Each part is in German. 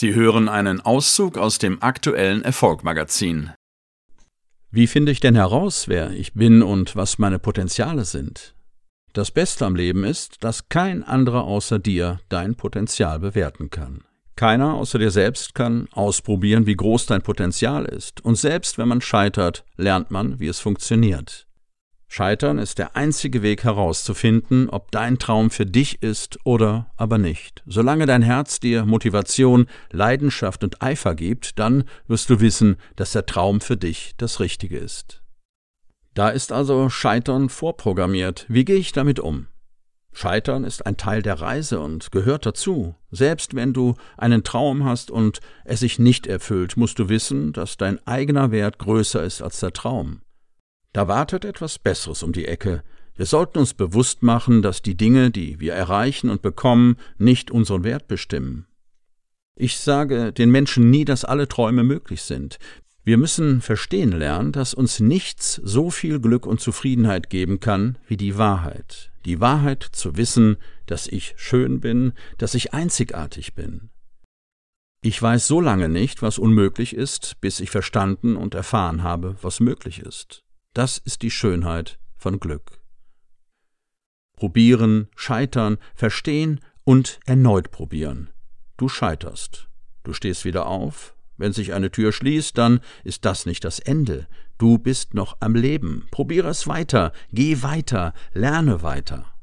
Sie hören einen Auszug aus dem aktuellen Erfolgmagazin. Wie finde ich denn heraus, wer ich bin und was meine Potenziale sind? Das Beste am Leben ist, dass kein anderer außer dir dein Potenzial bewerten kann. Keiner außer dir selbst kann ausprobieren, wie groß dein Potenzial ist, und selbst wenn man scheitert, lernt man, wie es funktioniert. Scheitern ist der einzige Weg herauszufinden, ob dein Traum für dich ist oder aber nicht. Solange dein Herz dir Motivation, Leidenschaft und Eifer gibt, dann wirst du wissen, dass der Traum für dich das Richtige ist. Da ist also Scheitern vorprogrammiert. Wie gehe ich damit um? Scheitern ist ein Teil der Reise und gehört dazu. Selbst wenn du einen Traum hast und es sich nicht erfüllt, musst du wissen, dass dein eigener Wert größer ist als der Traum. Da wartet etwas Besseres um die Ecke. Wir sollten uns bewusst machen, dass die Dinge, die wir erreichen und bekommen, nicht unseren Wert bestimmen. Ich sage den Menschen nie, dass alle Träume möglich sind. Wir müssen verstehen lernen, dass uns nichts so viel Glück und Zufriedenheit geben kann wie die Wahrheit. Die Wahrheit zu wissen, dass ich schön bin, dass ich einzigartig bin. Ich weiß so lange nicht, was unmöglich ist, bis ich verstanden und erfahren habe, was möglich ist. Das ist die Schönheit von Glück. Probieren, scheitern, verstehen und erneut probieren. Du scheiterst. Du stehst wieder auf. Wenn sich eine Tür schließt, dann ist das nicht das Ende. Du bist noch am Leben. Probiere es weiter. Geh weiter. Lerne weiter.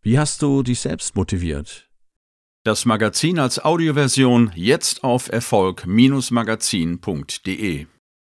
Wie hast du dich selbst motiviert? Das Magazin als Audioversion jetzt auf Erfolg-magazin.de